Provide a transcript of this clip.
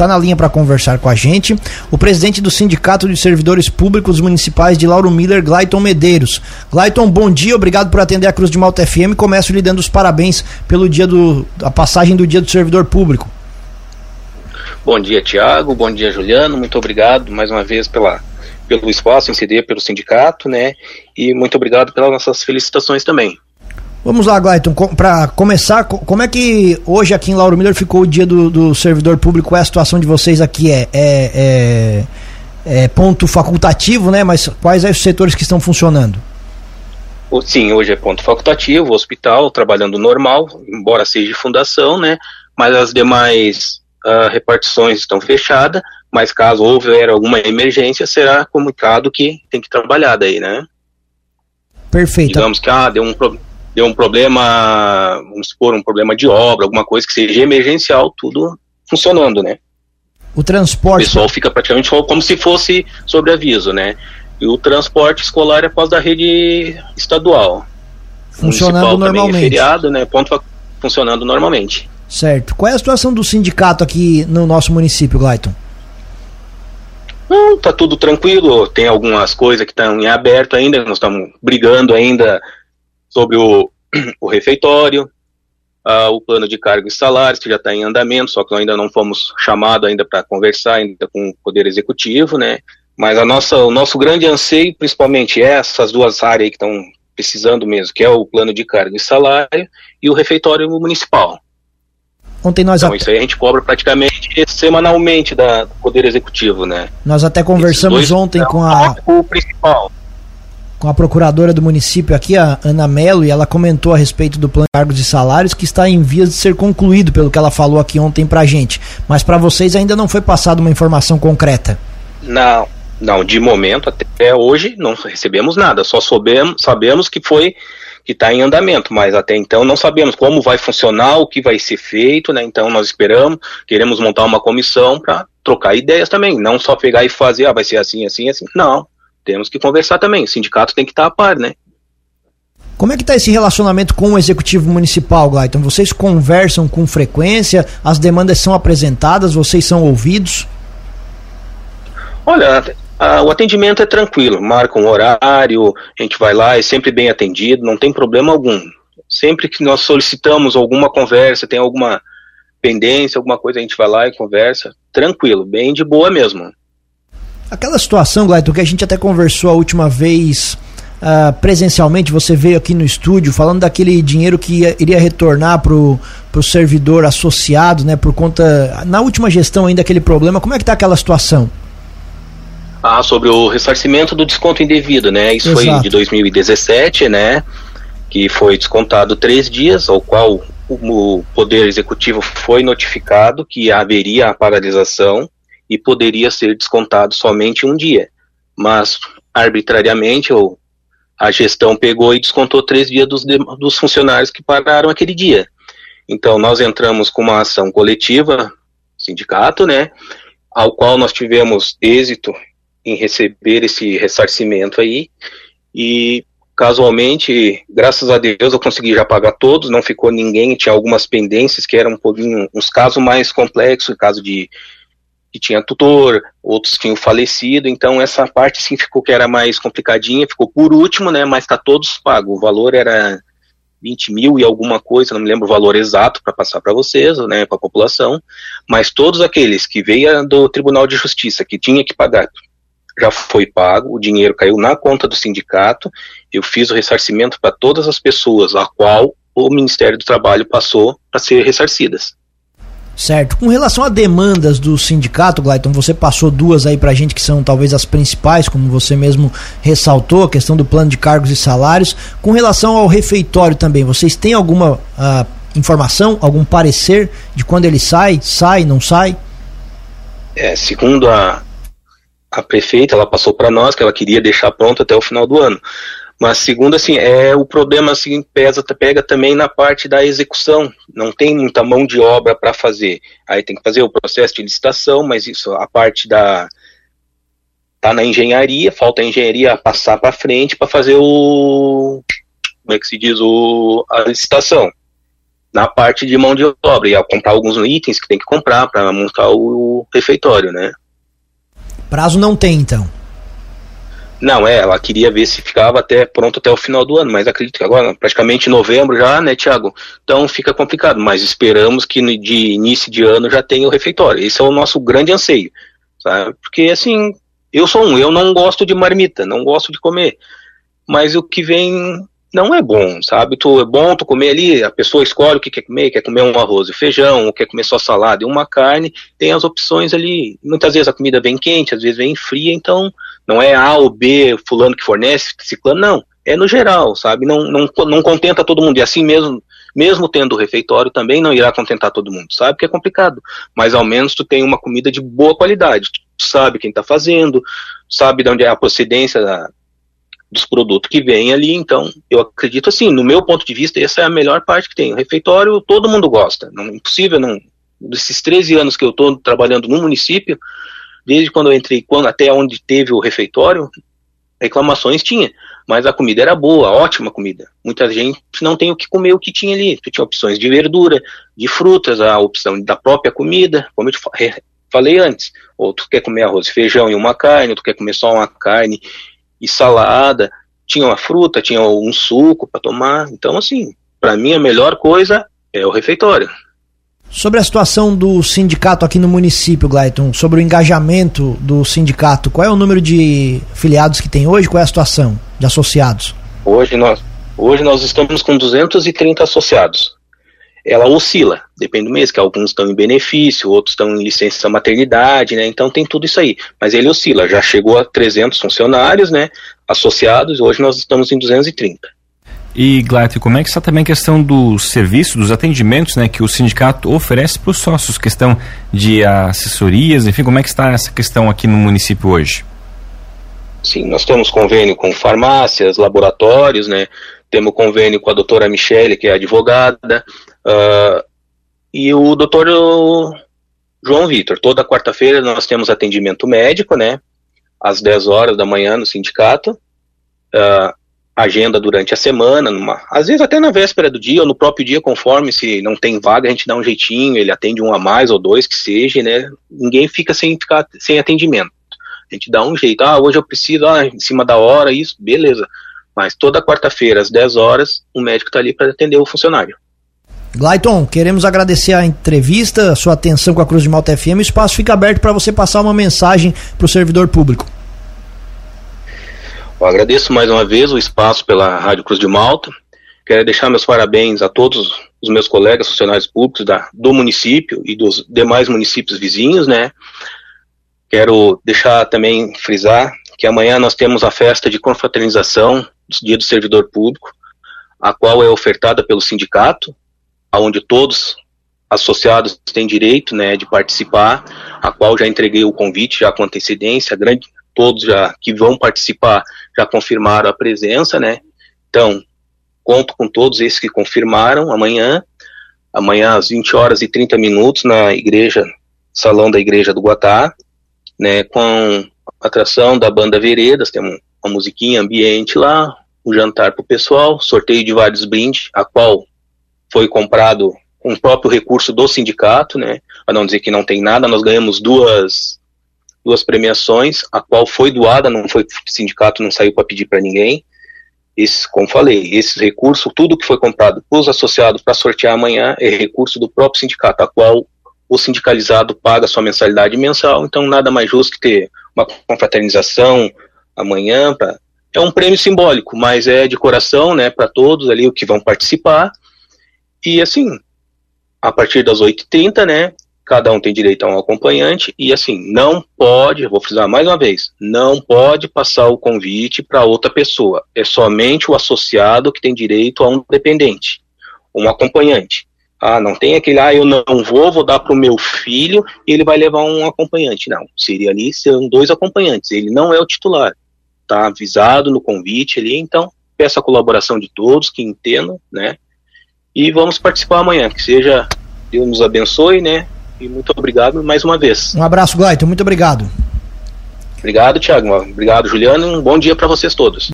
está na linha para conversar com a gente o presidente do Sindicato de Servidores Públicos Municipais de Lauro Miller, Glaiton Medeiros. Glaiton, bom dia, obrigado por atender a Cruz de Malta FM. Começo lhe dando os parabéns pelo dia do a passagem do Dia do Servidor Público. Bom dia, Tiago. Bom dia, Juliano. Muito obrigado mais uma vez pela, pelo espaço em CD, pelo sindicato, né? E muito obrigado pelas nossas felicitações também. Vamos lá, Glayton, para começar, como é que hoje aqui em Lauro Miller ficou o dia do, do servidor público? Qual é a situação de vocês aqui? É, é, é, é ponto facultativo, né? Mas quais são os setores que estão funcionando? Sim, hoje é ponto facultativo, hospital trabalhando normal, embora seja de fundação, né? Mas as demais uh, repartições estão fechadas, mas caso houver alguma emergência, será comunicado que tem que trabalhar daí, né? Perfeito. Digamos que ah, deu um problema deu um problema, vamos supor, um problema de obra, alguma coisa que seja emergencial, tudo funcionando, né? O transporte. O pessoal fica praticamente como se fosse sobre aviso, né? E o transporte escolar é após da rede estadual. Funcionando normalmente. É feriado, né? Ponto funcionando normalmente. Certo. Qual é a situação do sindicato aqui no nosso município, Glayton? Não, tá tudo tranquilo. Tem algumas coisas que estão em aberto ainda. Nós estamos brigando ainda sobre o, o refeitório, uh, o plano de cargo e salários, que já está em andamento, só que ainda não fomos chamados ainda para conversar ainda com o Poder Executivo, né? Mas a nossa, o nosso grande anseio, principalmente, é essas duas áreas que estão precisando mesmo, que é o plano de cargo e salário e o refeitório municipal. Ontem nós então, isso aí a gente cobra praticamente semanalmente da, do Poder Executivo, né? Nós até conversamos ontem com a. O principal com a procuradora do município aqui, a Ana Melo, e ela comentou a respeito do plano de cargos e salários que está em vias de ser concluído, pelo que ela falou aqui ontem pra gente. Mas para vocês ainda não foi passada uma informação concreta. Não, não, de momento até hoje não recebemos nada, só soubemos, sabemos que foi que está em andamento, mas até então não sabemos como vai funcionar, o que vai ser feito, né? Então nós esperamos, queremos montar uma comissão para trocar ideias também, não só pegar e fazer, ah, vai ser assim, assim, assim. Não, temos que conversar também. O sindicato tem que estar a par, né? Como é que está esse relacionamento com o executivo municipal, Glayton? Vocês conversam com frequência? As demandas são apresentadas? Vocês são ouvidos? Olha, a, o atendimento é tranquilo. Marca um horário, a gente vai lá, é sempre bem atendido, não tem problema algum. Sempre que nós solicitamos alguma conversa, tem alguma pendência, alguma coisa, a gente vai lá e conversa. Tranquilo, bem de boa mesmo. Aquela situação, Gleito, que a gente até conversou a última vez uh, presencialmente, você veio aqui no estúdio falando daquele dinheiro que ia, iria retornar para o servidor associado, né, por conta. Na última gestão ainda aquele problema, como é que está aquela situação? Ah, sobre o ressarcimento do desconto indevido, né? Isso Exato. foi de 2017, né? Que foi descontado três dias, ao qual o Poder Executivo foi notificado que haveria a paralisação e poderia ser descontado somente um dia. Mas, arbitrariamente, ou a gestão pegou e descontou três dias dos, dos funcionários que pararam aquele dia. Então, nós entramos com uma ação coletiva, sindicato, né, ao qual nós tivemos êxito em receber esse ressarcimento aí, e casualmente, graças a Deus, eu consegui já pagar todos, não ficou ninguém, tinha algumas pendências que eram um pouquinho, uns casos mais complexos, caso de que tinha tutor, outros tinham falecido, então essa parte sim ficou que era mais complicadinha, ficou por último, né, mas está todos pagos, o valor era 20 mil e alguma coisa, não me lembro o valor exato para passar para vocês, né, para a população, mas todos aqueles que veio do Tribunal de Justiça, que tinha que pagar, já foi pago, o dinheiro caiu na conta do sindicato, eu fiz o ressarcimento para todas as pessoas a qual o Ministério do Trabalho passou para ser ressarcidas. Certo. Com relação a demandas do sindicato, Glayton, você passou duas aí pra gente que são talvez as principais, como você mesmo ressaltou, a questão do plano de cargos e salários. Com relação ao refeitório também, vocês têm alguma uh, informação, algum parecer de quando ele sai, sai, não sai? É, segundo a, a prefeita, ela passou para nós que ela queria deixar pronto até o final do ano. Mas segundo assim, é o problema assim pesa pega também na parte da execução. Não tem muita mão de obra para fazer. Aí tem que fazer o processo de licitação, mas isso a parte da tá na engenharia, falta a engenharia passar para frente para fazer o como é que se diz o a licitação. na parte de mão de obra, e comprar alguns itens que tem que comprar para montar o refeitório, né? Prazo não tem, então? Não, é, ela queria ver se ficava até pronto até o final do ano, mas acredito que agora, praticamente novembro já, né, Tiago? Então fica complicado, mas esperamos que de início de ano já tenha o refeitório. Esse é o nosso grande anseio, sabe? Porque assim, eu sou um, eu não gosto de marmita, não gosto de comer, mas o que vem não é bom, sabe? Tu, é bom tu comer ali, a pessoa escolhe o que quer comer, quer comer um arroz e feijão, ou quer comer só salada e uma carne, tem as opções ali. Muitas vezes a comida vem quente, às vezes vem fria, então não é A ou B, fulano que fornece, ciclano, não. É no geral, sabe? Não, não, não contenta todo mundo. E assim mesmo, mesmo tendo o refeitório, também não irá contentar todo mundo, sabe? Que é complicado. Mas ao menos tu tem uma comida de boa qualidade. Tu sabe quem está fazendo, sabe de onde é a procedência da, dos produtos que vêm ali, então eu acredito assim, no meu ponto de vista, essa é a melhor parte que tem. O refeitório todo mundo gosta, não é impossível, não. Desses 13 anos que eu estou trabalhando no município, desde quando eu entrei, quando, até onde teve o refeitório, reclamações tinha, mas a comida era boa, ótima comida. Muita gente não tem o que comer o que tinha ali. Tu tinha opções de verdura, de frutas, a opção da própria comida, como eu falei antes. Ou tu quer comer arroz e feijão e uma carne, ou tu quer comer só uma carne e salada, tinha uma fruta, tinha um suco para tomar. Então, assim, para mim a melhor coisa é o refeitório. Sobre a situação do sindicato aqui no município, Glayton, sobre o engajamento do sindicato, qual é o número de filiados que tem hoje? Qual é a situação de associados? Hoje nós, hoje nós estamos com 230 associados ela oscila, depende do mês, que alguns estão em benefício, outros estão em licença maternidade, né? Então tem tudo isso aí. Mas ele oscila, já chegou a 300 funcionários, né? Associados, hoje nós estamos em 230. E, Gladys, como é que está também a questão do serviço, dos atendimentos né, que o sindicato oferece para os sócios, questão de assessorias, enfim, como é que está essa questão aqui no município hoje? Sim, nós temos convênio com farmácias, laboratórios, né? Temos convênio com a doutora Michele, que é advogada, uh, e o doutor João Vitor. Toda quarta-feira nós temos atendimento médico, né? Às 10 horas da manhã no sindicato. Uh, agenda durante a semana, numa, às vezes até na véspera do dia ou no próprio dia, conforme se não tem vaga, a gente dá um jeitinho, ele atende um a mais ou dois que seja, né? Ninguém fica sem ficar sem atendimento. A gente dá um jeito, ah, hoje eu preciso, ah, em cima da hora, isso, beleza. Mas toda quarta-feira, às 10 horas, o médico está ali para atender o funcionário. Glayton, queremos agradecer a entrevista, a sua atenção com a Cruz de Malta FM. O espaço fica aberto para você passar uma mensagem para o servidor público. Eu agradeço mais uma vez o espaço pela Rádio Cruz de Malta. Quero deixar meus parabéns a todos os meus colegas funcionários públicos da, do município e dos demais municípios vizinhos, né? Quero deixar também frisar que amanhã nós temos a festa de confraternização do Dia do Servidor Público, a qual é ofertada pelo sindicato, aonde todos associados têm direito, né, de participar, a qual já entreguei o convite já com antecedência, grande, todos já que vão participar já confirmaram a presença, né? Então, conto com todos esses que confirmaram amanhã, amanhã às 20 horas e 30 minutos na igreja, salão da igreja do Guatá, né, com atração da banda Veredas, tem uma musiquinha ambiente lá, um jantar para o pessoal, sorteio de vários brindes, a qual foi comprado com o próprio recurso do sindicato, né? Para não dizer que não tem nada, nós ganhamos duas duas premiações, a qual foi doada, não foi sindicato não saiu para pedir para ninguém. Esse, como falei, esse recurso, tudo que foi comprado para os associados para sortear amanhã é recurso do próprio sindicato, a qual o sindicalizado paga sua mensalidade mensal, então nada mais justo que ter uma confraternização amanhã. Pra, é um prêmio simbólico, mas é de coração, né, para todos ali o que vão participar. E assim, a partir das 8h30, né, cada um tem direito a um acompanhante e assim, não pode, vou frisar mais uma vez, não pode passar o convite para outra pessoa. É somente o associado que tem direito a um dependente, um acompanhante. Ah, não tem aquele, ah, eu não vou, vou dar para o meu filho e ele vai levar um acompanhante. Não, seria ali, serão dois acompanhantes. Ele não é o titular. Está avisado no convite ali, então peço a colaboração de todos que entendam, né? E vamos participar amanhã. Que seja, Deus nos abençoe, né? E muito obrigado mais uma vez. Um abraço, Glaito. Muito obrigado. Obrigado, Thiago. Obrigado, Juliano. Um bom dia para vocês todos.